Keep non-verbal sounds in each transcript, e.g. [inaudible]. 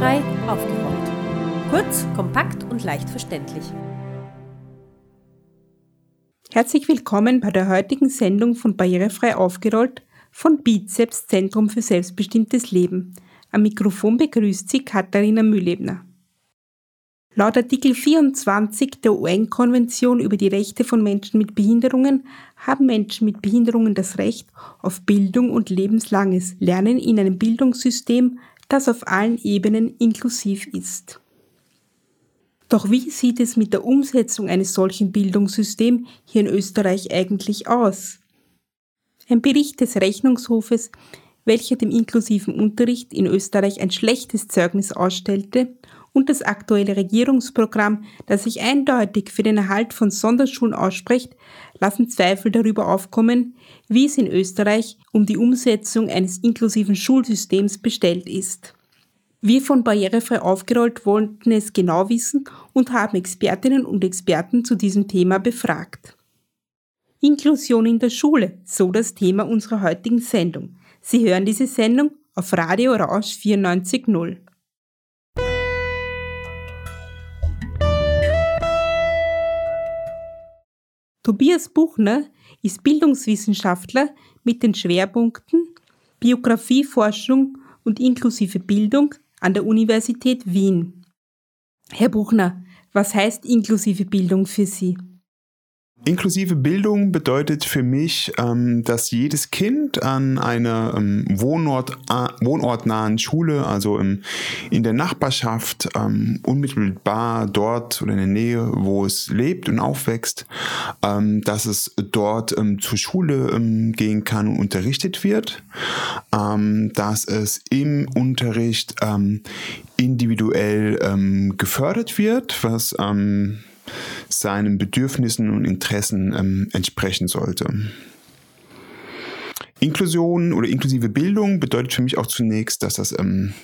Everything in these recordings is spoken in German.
Barrierefrei aufgerollt. Kurz, kompakt und leicht verständlich. Herzlich willkommen bei der heutigen Sendung von Barrierefrei aufgerollt von Bizeps Zentrum für selbstbestimmtes Leben. Am Mikrofon begrüßt Sie Katharina Mühlebner. Laut Artikel 24 der UN-Konvention über die Rechte von Menschen mit Behinderungen haben Menschen mit Behinderungen das Recht auf Bildung und lebenslanges Lernen in einem Bildungssystem, das auf allen Ebenen inklusiv ist. Doch wie sieht es mit der Umsetzung eines solchen Bildungssystems hier in Österreich eigentlich aus? Ein Bericht des Rechnungshofes, welcher dem inklusiven Unterricht in Österreich ein schlechtes Zeugnis ausstellte, und das aktuelle Regierungsprogramm, das sich eindeutig für den Erhalt von Sonderschulen ausspricht, lassen Zweifel darüber aufkommen, wie es in Österreich um die Umsetzung eines inklusiven Schulsystems bestellt ist. Wir von Barrierefrei aufgerollt wollten es genau wissen und haben Expertinnen und Experten zu diesem Thema befragt. Inklusion in der Schule, so das Thema unserer heutigen Sendung. Sie hören diese Sendung auf Radio Rausch 94.0. Tobias Buchner ist Bildungswissenschaftler mit den Schwerpunkten Biografieforschung und inklusive Bildung an der Universität Wien. Herr Buchner, was heißt inklusive Bildung für Sie? Inklusive Bildung bedeutet für mich, ähm, dass jedes Kind an einer ähm, Wohnort, wohnortnahen Schule, also in der Nachbarschaft, ähm, unmittelbar dort oder in der Nähe, wo es lebt und aufwächst, dass es dort zur Schule gehen kann und unterrichtet wird, dass es im Unterricht individuell gefördert wird, was seinen Bedürfnissen und Interessen ähm, entsprechen sollte. Inklusion oder inklusive Bildung bedeutet für mich auch zunächst, dass das ähm,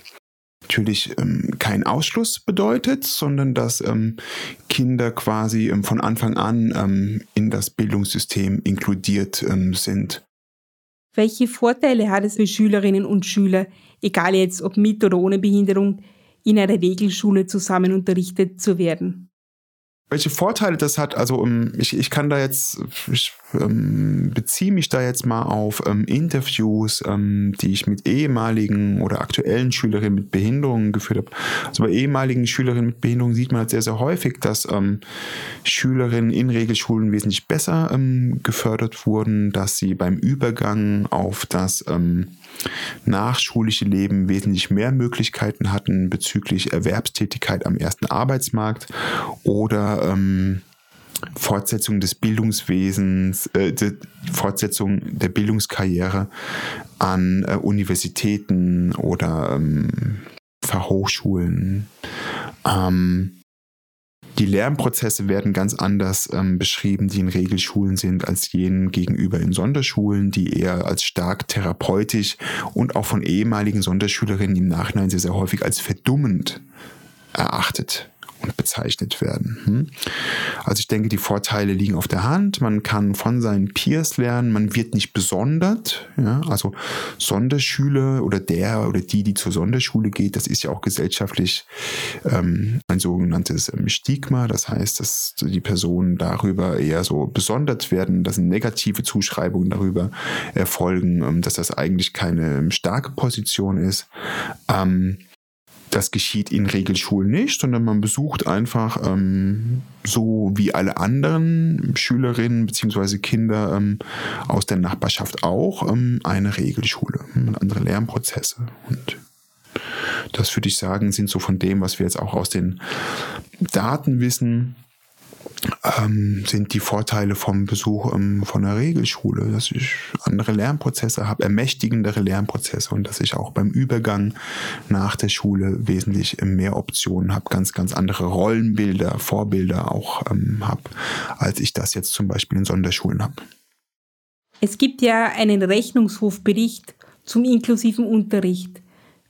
natürlich ähm, kein Ausschluss bedeutet, sondern dass ähm, Kinder quasi ähm, von Anfang an ähm, in das Bildungssystem inkludiert ähm, sind. Welche Vorteile hat es für Schülerinnen und Schüler, egal jetzt ob mit oder ohne Behinderung, in einer Regelschule zusammen unterrichtet zu werden? Welche Vorteile das hat, also um, ich, ich kann da jetzt, ich ähm, beziehe mich da jetzt mal auf ähm, Interviews, ähm, die ich mit ehemaligen oder aktuellen Schülerinnen mit Behinderungen geführt habe. Also bei ehemaligen Schülerinnen mit Behinderungen sieht man halt sehr, sehr häufig, dass ähm, Schülerinnen in Regelschulen wesentlich besser ähm, gefördert wurden, dass sie beim Übergang auf das ähm, nachschulische Leben wesentlich mehr Möglichkeiten hatten bezüglich Erwerbstätigkeit am ersten Arbeitsmarkt oder ähm, Fortsetzung des Bildungswesens, äh, Fortsetzung der Bildungskarriere an äh, Universitäten oder ähm, Fachhochschulen. Ähm, die Lernprozesse werden ganz anders ähm, beschrieben, die in Regelschulen sind, als jenen gegenüber in Sonderschulen, die eher als stark therapeutisch und auch von ehemaligen Sonderschülerinnen im Nachhinein sehr, sehr häufig als verdummend erachtet bezeichnet werden. Hm? Also ich denke, die Vorteile liegen auf der Hand. Man kann von seinen Peers lernen, man wird nicht besondert. Ja? Also Sonderschüler oder der oder die, die zur Sonderschule geht, das ist ja auch gesellschaftlich ähm, ein sogenanntes ähm, Stigma. Das heißt, dass die Personen darüber eher so besondert werden, dass negative Zuschreibungen darüber erfolgen, ähm, dass das eigentlich keine ähm, starke Position ist. Ähm, das geschieht in Regelschulen nicht, sondern man besucht einfach ähm, so wie alle anderen Schülerinnen bzw. Kinder ähm, aus der Nachbarschaft auch ähm, eine Regelschule, andere Lernprozesse. Und das würde ich sagen, sind so von dem, was wir jetzt auch aus den Daten wissen, ähm, sind die Vorteile vom Besuch ähm, von einer Regelschule, dass ich andere Lernprozesse habe, ermächtigendere Lernprozesse und dass ich auch beim Übergang nach der Schule wesentlich mehr Optionen habe, ganz, ganz andere Rollenbilder, Vorbilder auch ähm, habe, als ich das jetzt zum Beispiel in Sonderschulen habe. Es gibt ja einen Rechnungshofbericht zum inklusiven Unterricht.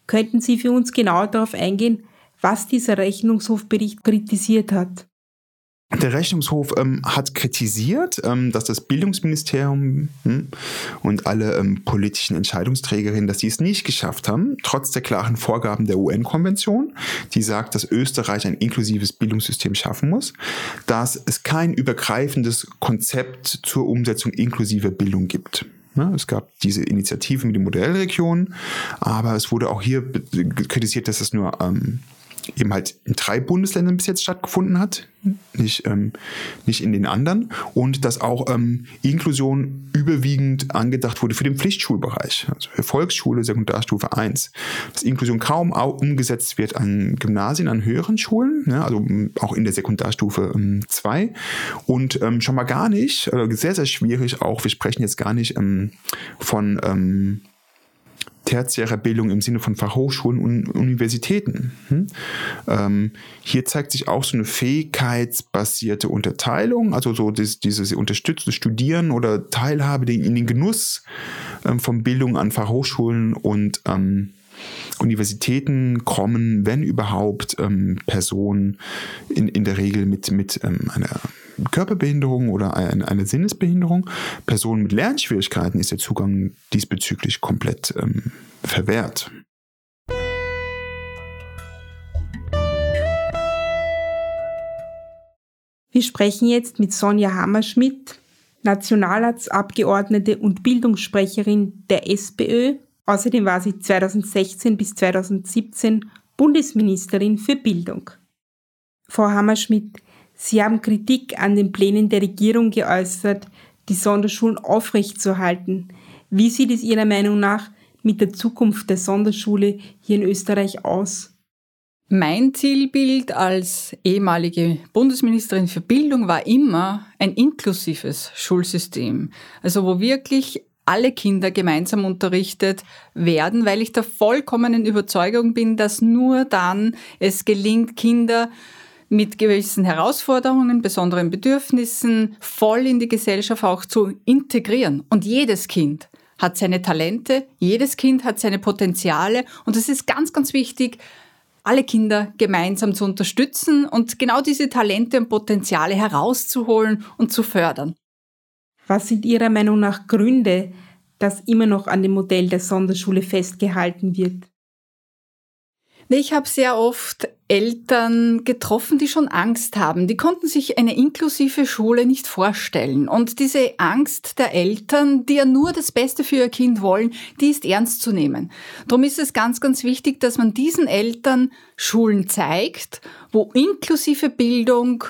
Könnten Sie für uns genau darauf eingehen, was dieser Rechnungshofbericht kritisiert hat? Der Rechnungshof ähm, hat kritisiert, ähm, dass das Bildungsministerium hm, und alle ähm, politischen Entscheidungsträgerinnen, dass sie es nicht geschafft haben, trotz der klaren Vorgaben der UN-Konvention, die sagt, dass Österreich ein inklusives Bildungssystem schaffen muss, dass es kein übergreifendes Konzept zur Umsetzung inklusiver Bildung gibt. Ja, es gab diese Initiative mit den Modellregionen, aber es wurde auch hier kritisiert, dass es nur ähm, eben halt in drei Bundesländern bis jetzt stattgefunden hat, nicht, ähm, nicht in den anderen. Und dass auch ähm, Inklusion überwiegend angedacht wurde für den Pflichtschulbereich, also für Volksschule, Sekundarstufe 1. Dass Inklusion kaum umgesetzt wird an Gymnasien, an höheren Schulen, ne, also auch in der Sekundarstufe 2. Ähm, Und ähm, schon mal gar nicht, äh, sehr, sehr schwierig auch, wir sprechen jetzt gar nicht ähm, von ähm, tertiärer Bildung im Sinne von Fachhochschulen und Universitäten. Hm? Ähm, hier zeigt sich auch so eine fähigkeitsbasierte Unterteilung, also so dieses, dieses unterstützte Studieren oder Teilhabe in den Genuss ähm, von Bildung an Fachhochschulen und ähm, Universitäten kommen, wenn überhaupt, ähm, Personen in, in der Regel mit, mit ähm, einer Körperbehinderung oder eine, eine, Sinnesbehinderung. Personen mit Lernschwierigkeiten ist der Zugang diesbezüglich komplett ähm, verwehrt. Wir sprechen jetzt mit Sonja Hammerschmidt, Nationalratsabgeordnete und Bildungssprecherin der SPÖ. Außerdem war sie 2016 bis 2017 Bundesministerin für Bildung. Frau Hammerschmidt, Sie haben Kritik an den Plänen der Regierung geäußert, die Sonderschulen aufrechtzuerhalten. Wie sieht es Ihrer Meinung nach mit der Zukunft der Sonderschule hier in Österreich aus? Mein Zielbild als ehemalige Bundesministerin für Bildung war immer ein inklusives Schulsystem. Also wo wirklich alle Kinder gemeinsam unterrichtet werden, weil ich der vollkommenen Überzeugung bin, dass nur dann es gelingt, Kinder mit gewissen Herausforderungen, besonderen Bedürfnissen voll in die Gesellschaft auch zu integrieren. Und jedes Kind hat seine Talente, jedes Kind hat seine Potenziale und es ist ganz, ganz wichtig, alle Kinder gemeinsam zu unterstützen und genau diese Talente und Potenziale herauszuholen und zu fördern. Was sind Ihrer Meinung nach Gründe, dass immer noch an dem Modell der Sonderschule festgehalten wird? Ich habe sehr oft Eltern getroffen, die schon Angst haben. Die konnten sich eine inklusive Schule nicht vorstellen. Und diese Angst der Eltern, die ja nur das Beste für ihr Kind wollen, die ist ernst zu nehmen. Darum ist es ganz, ganz wichtig, dass man diesen Eltern Schulen zeigt, wo inklusive Bildung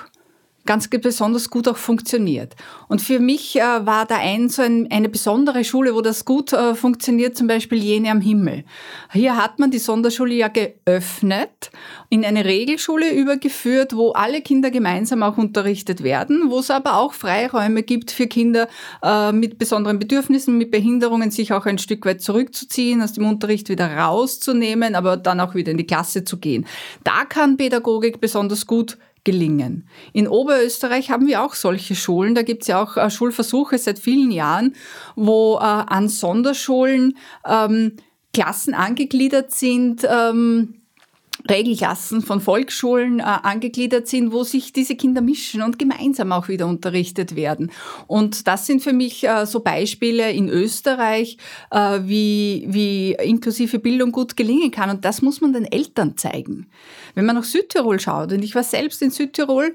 ganz besonders gut auch funktioniert. Und für mich äh, war da ein, so ein, eine besondere Schule, wo das gut äh, funktioniert, zum Beispiel jene am Himmel. Hier hat man die Sonderschule ja geöffnet, in eine Regelschule übergeführt, wo alle Kinder gemeinsam auch unterrichtet werden, wo es aber auch Freiräume gibt für Kinder äh, mit besonderen Bedürfnissen, mit Behinderungen, sich auch ein Stück weit zurückzuziehen, aus dem Unterricht wieder rauszunehmen, aber dann auch wieder in die Klasse zu gehen. Da kann Pädagogik besonders gut gelingen. In Oberösterreich haben wir auch solche Schulen. Da gibt es ja auch äh, Schulversuche seit vielen Jahren, wo äh, an Sonderschulen ähm, Klassen angegliedert sind, ähm, Regelklassen von Volksschulen äh, angegliedert sind, wo sich diese Kinder mischen und gemeinsam auch wieder unterrichtet werden. Und das sind für mich äh, so Beispiele in Österreich, äh, wie, wie inklusive Bildung gut gelingen kann. Und das muss man den Eltern zeigen. Wenn man nach Südtirol schaut, und ich war selbst in Südtirol,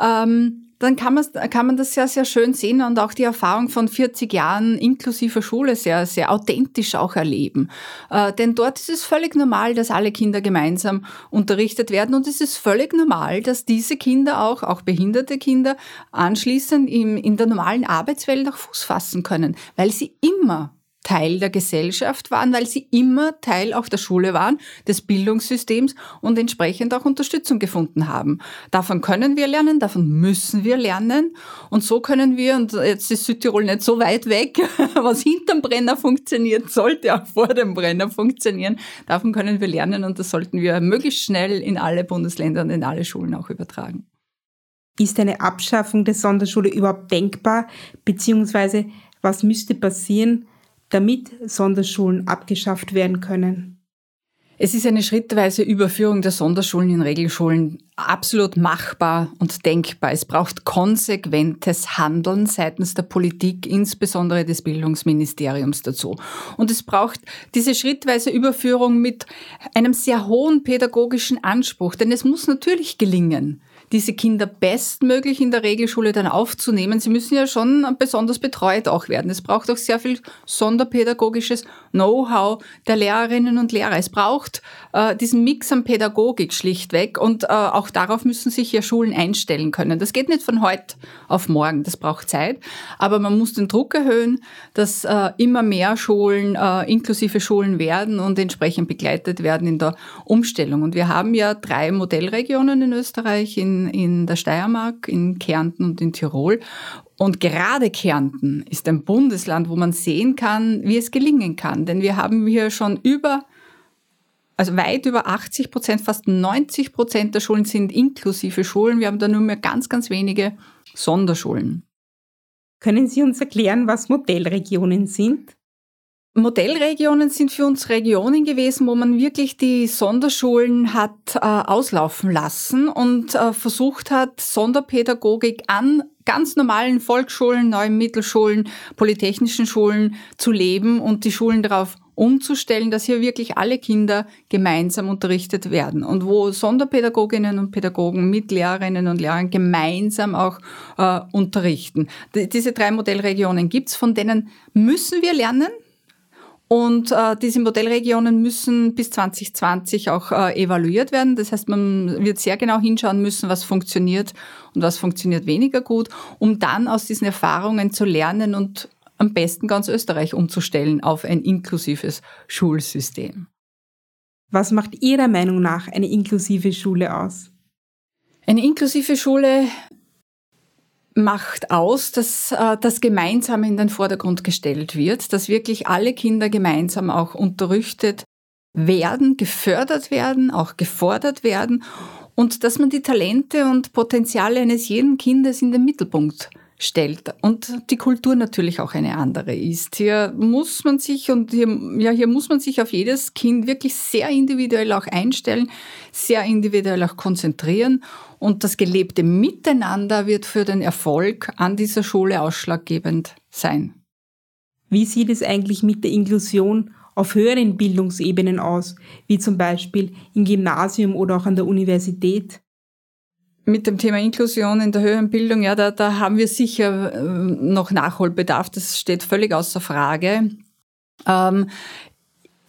ähm, dann kann man, kann man das sehr, sehr schön sehen und auch die Erfahrung von 40 Jahren inklusive Schule sehr, sehr authentisch auch erleben. Äh, denn dort ist es völlig normal, dass alle Kinder gemeinsam unterrichtet werden und es ist völlig normal, dass diese Kinder auch, auch behinderte Kinder, anschließend im, in der normalen Arbeitswelt auch Fuß fassen können, weil sie immer Teil der Gesellschaft waren, weil sie immer Teil auch der Schule waren, des Bildungssystems und entsprechend auch Unterstützung gefunden haben. Davon können wir lernen, davon müssen wir lernen und so können wir, und jetzt ist Südtirol nicht so weit weg, [laughs] was hinterm Brenner funktioniert, sollte auch vor dem Brenner funktionieren. Davon können wir lernen und das sollten wir möglichst schnell in alle Bundesländer und in alle Schulen auch übertragen. Ist eine Abschaffung der Sonderschule überhaupt denkbar, beziehungsweise was müsste passieren, damit Sonderschulen abgeschafft werden können? Es ist eine schrittweise Überführung der Sonderschulen in Regelschulen absolut machbar und denkbar. Es braucht konsequentes Handeln seitens der Politik, insbesondere des Bildungsministeriums dazu. Und es braucht diese schrittweise Überführung mit einem sehr hohen pädagogischen Anspruch, denn es muss natürlich gelingen diese Kinder bestmöglich in der Regelschule dann aufzunehmen. Sie müssen ja schon besonders betreut auch werden. Es braucht auch sehr viel sonderpädagogisches Know-how der Lehrerinnen und Lehrer. Es braucht äh, diesen Mix an Pädagogik schlichtweg und äh, auch darauf müssen sich ja Schulen einstellen können. Das geht nicht von heute auf morgen, das braucht Zeit, aber man muss den Druck erhöhen, dass äh, immer mehr Schulen äh, inklusive Schulen werden und entsprechend begleitet werden in der Umstellung. Und wir haben ja drei Modellregionen in Österreich, in in, der Steiermark, in Kärnten und in Tirol. Und gerade Kärnten ist ein Bundesland, wo man sehen kann, wie es gelingen kann. Denn wir haben hier schon über, also weit über 80 Prozent, fast 90 Prozent der Schulen sind inklusive Schulen. Wir haben da nur mehr ganz, ganz wenige Sonderschulen. Können Sie uns erklären, was Modellregionen sind? Modellregionen sind für uns Regionen gewesen, wo man wirklich die Sonderschulen hat äh, auslaufen lassen und äh, versucht hat, Sonderpädagogik an ganz normalen Volksschulen, neuen Mittelschulen, polytechnischen Schulen zu leben und die Schulen darauf umzustellen, dass hier wirklich alle Kinder gemeinsam unterrichtet werden und wo Sonderpädagoginnen und Pädagogen mit Lehrerinnen und Lehrern gemeinsam auch äh, unterrichten. D diese drei Modellregionen gibt's, von denen müssen wir lernen. Und äh, diese Modellregionen müssen bis 2020 auch äh, evaluiert werden. Das heißt, man wird sehr genau hinschauen müssen, was funktioniert und was funktioniert weniger gut, um dann aus diesen Erfahrungen zu lernen und am besten ganz Österreich umzustellen auf ein inklusives Schulsystem. Was macht Ihrer Meinung nach eine inklusive Schule aus? Eine inklusive Schule macht aus, dass äh, das Gemeinsame in den Vordergrund gestellt wird, dass wirklich alle Kinder gemeinsam auch unterrichtet werden, gefördert werden, auch gefordert werden und dass man die Talente und Potenziale eines jeden Kindes in den Mittelpunkt stellt und die Kultur natürlich auch eine andere ist. Hier muss man sich und hier, ja, hier muss man sich auf jedes Kind wirklich sehr individuell auch einstellen, sehr individuell auch konzentrieren und das gelebte Miteinander wird für den Erfolg an dieser Schule ausschlaggebend sein. Wie sieht es eigentlich mit der Inklusion auf höheren Bildungsebenen aus, wie zum Beispiel im Gymnasium oder auch an der Universität? mit dem Thema Inklusion in der höheren Bildung, ja, da, da haben wir sicher äh, noch Nachholbedarf. Das steht völlig außer Frage. Ähm,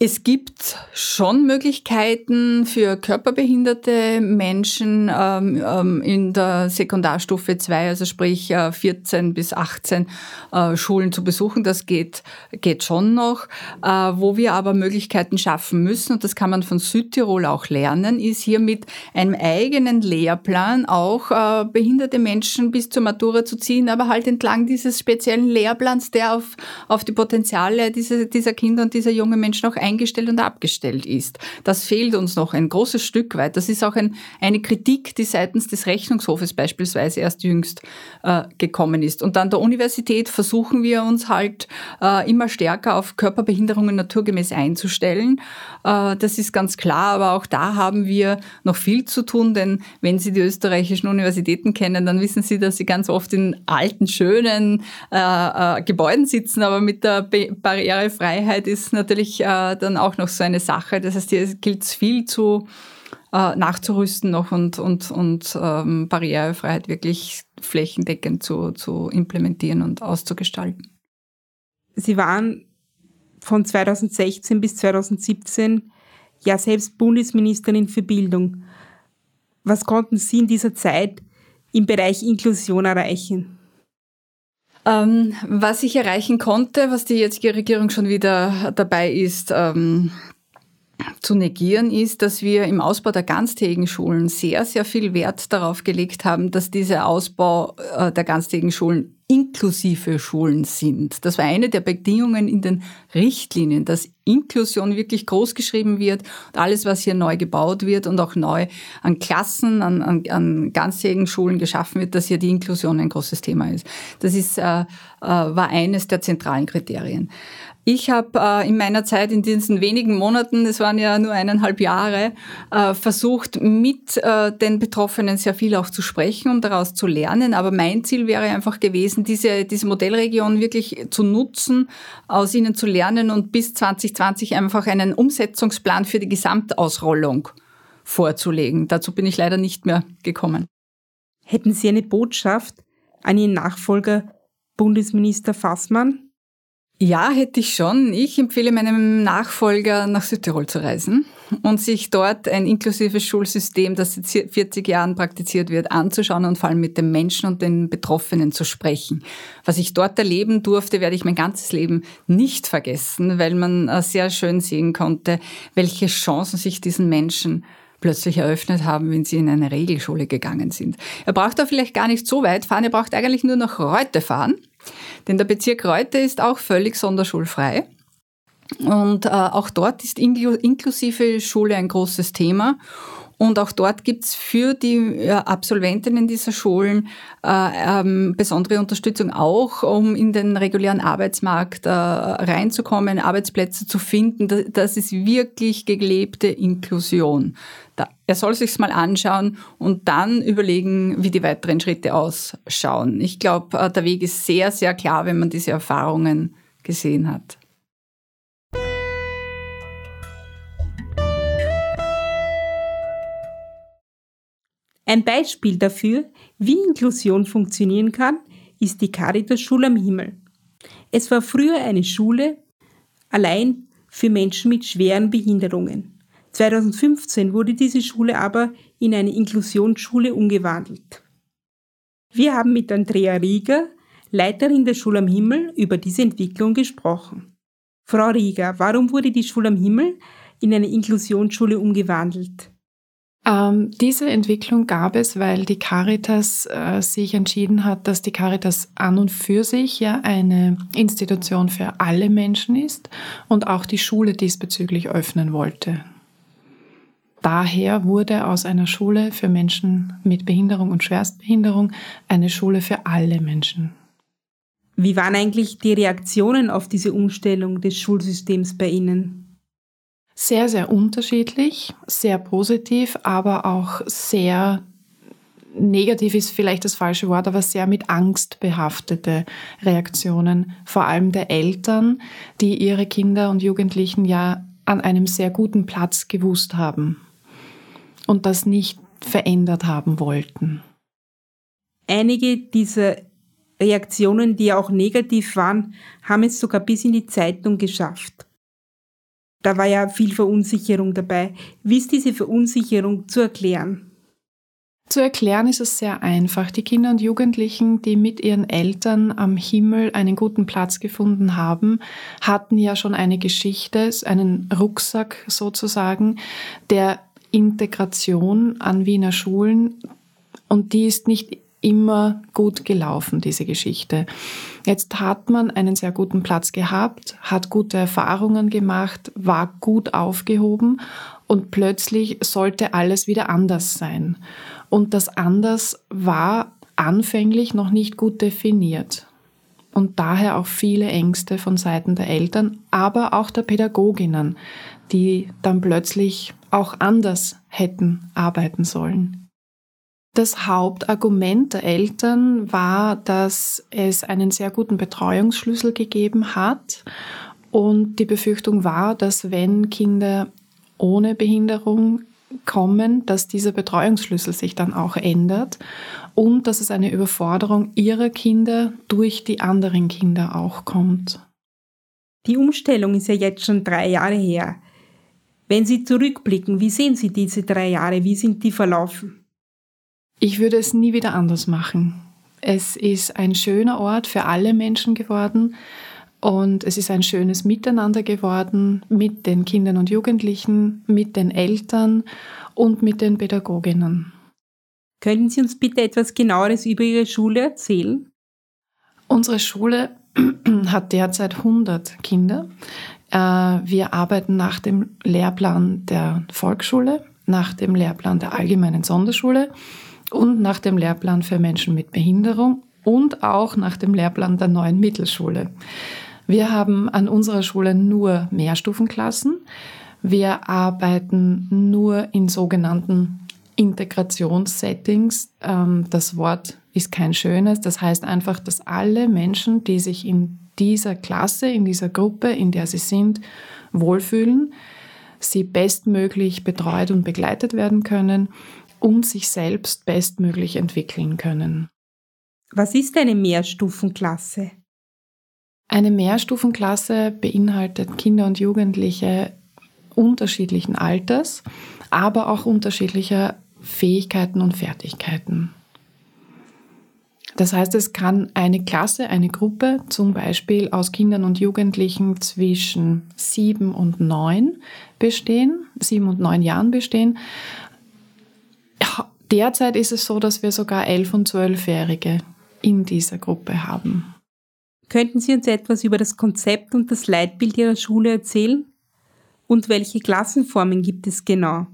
es gibt schon Möglichkeiten für körperbehinderte Menschen ähm, ähm, in der Sekundarstufe 2, also sprich äh, 14 bis 18 äh, Schulen zu besuchen. Das geht, geht schon noch. Äh, wo wir aber Möglichkeiten schaffen müssen, und das kann man von Südtirol auch lernen, ist hier mit einem eigenen Lehrplan auch äh, behinderte Menschen bis zur Matura zu ziehen, aber halt entlang dieses speziellen Lehrplans, der auf, auf die Potenziale dieser, dieser Kinder und dieser jungen Menschen auch eingestellt und abgestellt ist. Das fehlt uns noch ein großes Stück weit. Das ist auch ein, eine Kritik, die seitens des Rechnungshofes beispielsweise erst jüngst äh, gekommen ist. Und an der Universität versuchen wir uns halt äh, immer stärker auf Körperbehinderungen naturgemäß einzustellen. Äh, das ist ganz klar, aber auch da haben wir noch viel zu tun, denn wenn Sie die österreichischen Universitäten kennen, dann wissen Sie, dass sie ganz oft in alten, schönen äh, äh, Gebäuden sitzen, aber mit der Barrierefreiheit ist natürlich äh, dann auch noch so eine Sache. Das heißt, hier gilt es viel zu äh, nachzurüsten noch und, und, und ähm, Barrierefreiheit wirklich flächendeckend zu, zu implementieren und auszugestalten. Sie waren von 2016 bis 2017 ja selbst Bundesministerin für Bildung. Was konnten Sie in dieser Zeit im Bereich Inklusion erreichen? Ähm, was ich erreichen konnte, was die jetzige Regierung schon wieder dabei ist, ähm, zu negieren, ist, dass wir im Ausbau der ganztägigen Schulen sehr, sehr viel Wert darauf gelegt haben, dass dieser Ausbau äh, der ganztägigen Schulen inklusive Schulen sind. Das war eine der Bedingungen in den Richtlinien, dass Inklusion wirklich groß geschrieben wird und alles, was hier neu gebaut wird und auch neu an Klassen, an, an, an ganzjährigen Schulen geschaffen wird, dass hier die Inklusion ein großes Thema ist. Das ist, äh, äh, war eines der zentralen Kriterien. Ich habe äh, in meiner Zeit, in diesen wenigen Monaten, es waren ja nur eineinhalb Jahre, äh, versucht, mit äh, den Betroffenen sehr viel auch zu sprechen, um daraus zu lernen. Aber mein Ziel wäre einfach gewesen, diese, diese Modellregion wirklich zu nutzen, aus ihnen zu lernen und bis 2020 einfach einen Umsetzungsplan für die Gesamtausrollung vorzulegen. Dazu bin ich leider nicht mehr gekommen. Hätten Sie eine Botschaft an Ihren Nachfolger Bundesminister Fassmann? Ja, hätte ich schon. Ich empfehle meinem Nachfolger, nach Südtirol zu reisen und sich dort ein inklusives Schulsystem, das seit 40 Jahren praktiziert wird, anzuschauen und vor allem mit den Menschen und den Betroffenen zu sprechen. Was ich dort erleben durfte, werde ich mein ganzes Leben nicht vergessen, weil man äh, sehr schön sehen konnte, welche Chancen sich diesen Menschen plötzlich eröffnet haben, wenn sie in eine Regelschule gegangen sind. Er braucht da vielleicht gar nicht so weit fahren, er braucht eigentlich nur nach Reute fahren denn der Bezirk Reute ist auch völlig sonderschulfrei. Und äh, auch dort ist inklusive Schule ein großes Thema. Und auch dort gibt's für die äh, Absolventinnen dieser Schulen äh, ähm, besondere Unterstützung auch, um in den regulären Arbeitsmarkt äh, reinzukommen, Arbeitsplätze zu finden. Das, das ist wirklich gelebte Inklusion. Da, er soll sich's mal anschauen und dann überlegen, wie die weiteren Schritte ausschauen. Ich glaube, äh, der Weg ist sehr, sehr klar, wenn man diese Erfahrungen gesehen hat. Ein Beispiel dafür, wie Inklusion funktionieren kann, ist die Caritas Schule am Himmel. Es war früher eine Schule allein für Menschen mit schweren Behinderungen. 2015 wurde diese Schule aber in eine Inklusionsschule umgewandelt. Wir haben mit Andrea Rieger, Leiterin der Schule am Himmel, über diese Entwicklung gesprochen. Frau Rieger, warum wurde die Schule am Himmel in eine Inklusionsschule umgewandelt? Ähm, diese Entwicklung gab es, weil die Caritas äh, sich entschieden hat, dass die Caritas an und für sich ja eine Institution für alle Menschen ist und auch die Schule diesbezüglich öffnen wollte. Daher wurde aus einer Schule für Menschen mit Behinderung und Schwerstbehinderung eine Schule für alle Menschen. Wie waren eigentlich die Reaktionen auf diese Umstellung des Schulsystems bei Ihnen? Sehr, sehr unterschiedlich, sehr positiv, aber auch sehr negativ ist vielleicht das falsche Wort, aber sehr mit Angst behaftete Reaktionen, vor allem der Eltern, die ihre Kinder und Jugendlichen ja an einem sehr guten Platz gewusst haben und das nicht verändert haben wollten. Einige dieser Reaktionen, die auch negativ waren, haben es sogar bis in die Zeitung geschafft. Da war ja viel Verunsicherung dabei. Wie ist diese Verunsicherung zu erklären? Zu erklären ist es sehr einfach. Die Kinder und Jugendlichen, die mit ihren Eltern am Himmel einen guten Platz gefunden haben, hatten ja schon eine Geschichte, einen Rucksack sozusagen, der Integration an Wiener Schulen. Und die ist nicht immer gut gelaufen, diese Geschichte. Jetzt hat man einen sehr guten Platz gehabt, hat gute Erfahrungen gemacht, war gut aufgehoben und plötzlich sollte alles wieder anders sein. Und das anders war anfänglich noch nicht gut definiert. Und daher auch viele Ängste von Seiten der Eltern, aber auch der Pädagoginnen, die dann plötzlich auch anders hätten arbeiten sollen. Das Hauptargument der Eltern war, dass es einen sehr guten Betreuungsschlüssel gegeben hat und die Befürchtung war, dass wenn Kinder ohne Behinderung kommen, dass dieser Betreuungsschlüssel sich dann auch ändert und dass es eine Überforderung ihrer Kinder durch die anderen Kinder auch kommt. Die Umstellung ist ja jetzt schon drei Jahre her. Wenn Sie zurückblicken, wie sehen Sie diese drei Jahre? Wie sind die verlaufen? Ich würde es nie wieder anders machen. Es ist ein schöner Ort für alle Menschen geworden und es ist ein schönes Miteinander geworden mit den Kindern und Jugendlichen, mit den Eltern und mit den Pädagoginnen. Können Sie uns bitte etwas genaueres über Ihre Schule erzählen? Unsere Schule [clears throat] hat derzeit 100 Kinder. Äh, wir arbeiten nach dem Lehrplan der Volksschule, nach dem Lehrplan der allgemeinen Sonderschule und nach dem Lehrplan für Menschen mit Behinderung und auch nach dem Lehrplan der neuen Mittelschule. Wir haben an unserer Schule nur Mehrstufenklassen. Wir arbeiten nur in sogenannten Integrationssettings. Ähm, das Wort ist kein schönes. Das heißt einfach, dass alle Menschen, die sich in dieser Klasse, in dieser Gruppe, in der sie sind, wohlfühlen, sie bestmöglich betreut und begleitet werden können und sich selbst bestmöglich entwickeln können. Was ist eine Mehrstufenklasse? Eine Mehrstufenklasse beinhaltet Kinder und Jugendliche unterschiedlichen Alters, aber auch unterschiedlicher Fähigkeiten und Fertigkeiten. Das heißt, es kann eine Klasse, eine Gruppe zum Beispiel aus Kindern und Jugendlichen zwischen sieben und neun bestehen, sieben und neun Jahren bestehen. Derzeit ist es so, dass wir sogar elf- und zwölfjährige in dieser Gruppe haben. Könnten Sie uns etwas über das Konzept und das Leitbild Ihrer Schule erzählen? Und welche Klassenformen gibt es genau?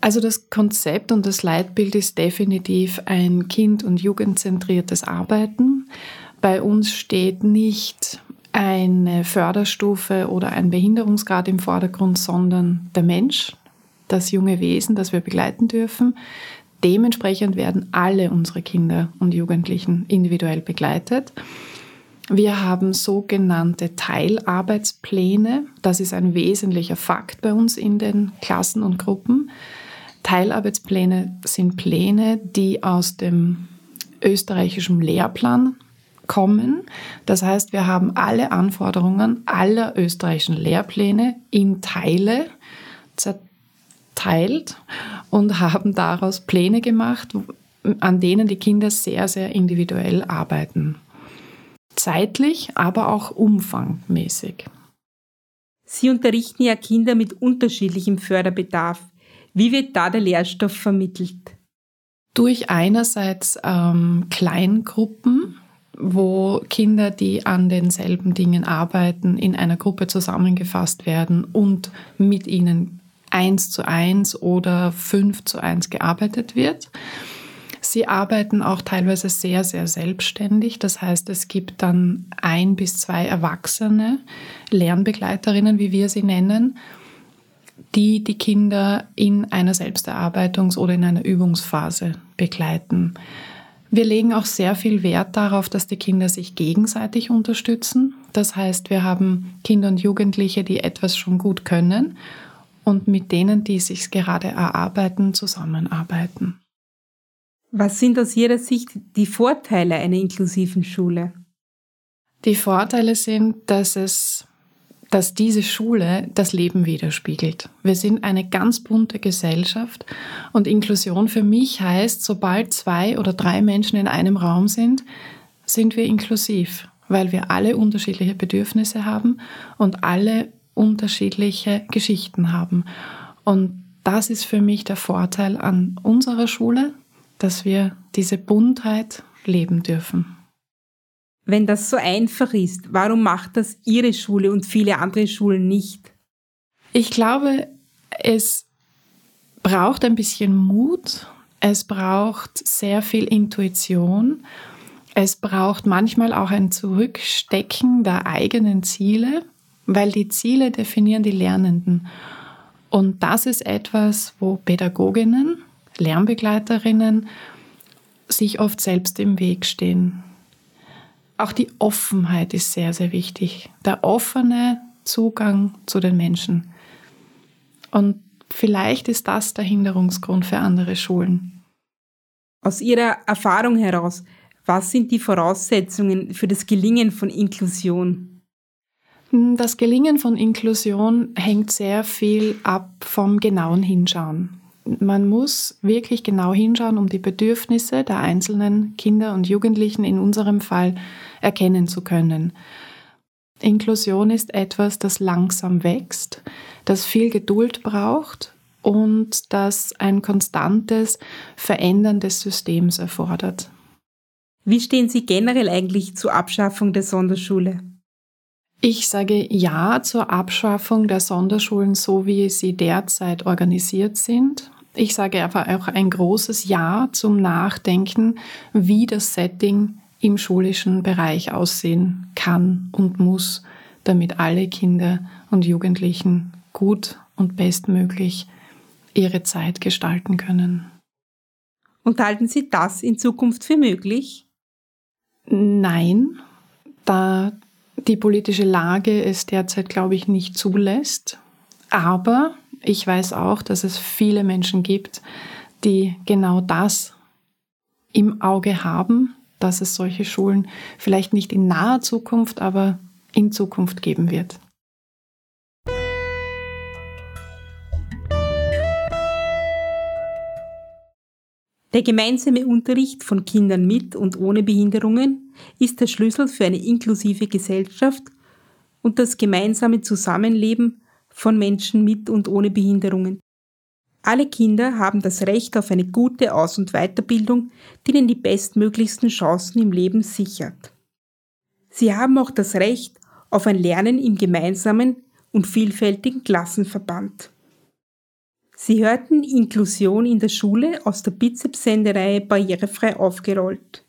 Also das Konzept und das Leitbild ist definitiv ein kind- und jugendzentriertes Arbeiten. Bei uns steht nicht eine Förderstufe oder ein Behinderungsgrad im Vordergrund, sondern der Mensch, das junge Wesen, das wir begleiten dürfen. Dementsprechend werden alle unsere Kinder und Jugendlichen individuell begleitet. Wir haben sogenannte Teilarbeitspläne. Das ist ein wesentlicher Fakt bei uns in den Klassen und Gruppen. Teilarbeitspläne sind Pläne, die aus dem österreichischen Lehrplan kommen. Das heißt, wir haben alle Anforderungen aller österreichischen Lehrpläne in Teile zerteilt und haben daraus Pläne gemacht, an denen die Kinder sehr, sehr individuell arbeiten. Zeitlich, aber auch umfangmäßig. Sie unterrichten ja Kinder mit unterschiedlichem Förderbedarf. Wie wird da der Lehrstoff vermittelt? Durch einerseits ähm, Kleingruppen, wo Kinder, die an denselben Dingen arbeiten, in einer Gruppe zusammengefasst werden und mit ihnen eins zu eins oder fünf zu eins gearbeitet wird. Sie arbeiten auch teilweise sehr, sehr selbstständig. Das heißt, es gibt dann ein bis zwei erwachsene Lernbegleiterinnen, wie wir sie nennen, die die Kinder in einer Selbsterarbeitungs- oder in einer Übungsphase begleiten. Wir legen auch sehr viel Wert darauf, dass die Kinder sich gegenseitig unterstützen. Das heißt, wir haben Kinder und Jugendliche, die etwas schon gut können und mit denen, die sich gerade erarbeiten, zusammenarbeiten. Was sind aus Ihrer Sicht die Vorteile einer inklusiven Schule? Die Vorteile sind, dass es dass diese Schule das Leben widerspiegelt. Wir sind eine ganz bunte Gesellschaft und Inklusion für mich heißt, sobald zwei oder drei Menschen in einem Raum sind, sind wir inklusiv, weil wir alle unterschiedliche Bedürfnisse haben und alle unterschiedliche Geschichten haben. Und das ist für mich der Vorteil an unserer Schule, dass wir diese Buntheit leben dürfen. Wenn das so einfach ist, warum macht das Ihre Schule und viele andere Schulen nicht? Ich glaube, es braucht ein bisschen Mut, es braucht sehr viel Intuition, es braucht manchmal auch ein Zurückstecken der eigenen Ziele, weil die Ziele definieren die Lernenden. Und das ist etwas, wo Pädagoginnen Lernbegleiterinnen sich oft selbst im Weg stehen. Auch die Offenheit ist sehr, sehr wichtig. Der offene Zugang zu den Menschen. Und vielleicht ist das der Hinderungsgrund für andere Schulen. Aus Ihrer Erfahrung heraus, was sind die Voraussetzungen für das Gelingen von Inklusion? Das Gelingen von Inklusion hängt sehr viel ab vom genauen Hinschauen man muss wirklich genau hinschauen, um die Bedürfnisse der einzelnen Kinder und Jugendlichen in unserem Fall erkennen zu können. Inklusion ist etwas, das langsam wächst, das viel Geduld braucht und das ein konstantes Verändern des Systems erfordert. Wie stehen Sie generell eigentlich zur Abschaffung der Sonderschule? Ich sage Ja zur Abschaffung der Sonderschulen, so wie sie derzeit organisiert sind. Ich sage aber auch ein großes Ja zum Nachdenken, wie das Setting im schulischen Bereich aussehen kann und muss, damit alle Kinder und Jugendlichen gut und bestmöglich ihre Zeit gestalten können. Und halten Sie das in Zukunft für möglich? Nein, da die politische Lage es derzeit, glaube ich, nicht zulässt. Aber ich weiß auch, dass es viele Menschen gibt, die genau das im Auge haben, dass es solche Schulen vielleicht nicht in naher Zukunft, aber in Zukunft geben wird. Der gemeinsame Unterricht von Kindern mit und ohne Behinderungen ist der Schlüssel für eine inklusive Gesellschaft und das gemeinsame Zusammenleben von Menschen mit und ohne Behinderungen. Alle Kinder haben das Recht auf eine gute Aus- und Weiterbildung, die ihnen die bestmöglichsten Chancen im Leben sichert. Sie haben auch das Recht auf ein Lernen im gemeinsamen und vielfältigen Klassenverband. Sie hörten Inklusion in der Schule aus der Bizeps-Sendereihe Barrierefrei aufgerollt.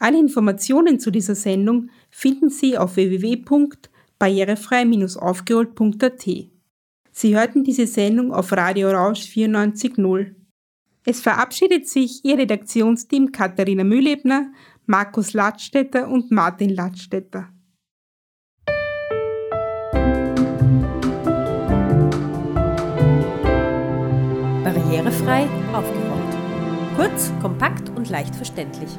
Alle Informationen zu dieser Sendung finden Sie auf www.barrierefrei-aufgerollt.at. Sie hörten diese Sendung auf Radio Rausch 94.0. Es verabschiedet sich Ihr Redaktionsteam Katharina Mühlebner, Markus Ladstätter und Martin Ladstätter. Barrierefrei aufgeräumt. Kurz, kompakt und leicht verständlich.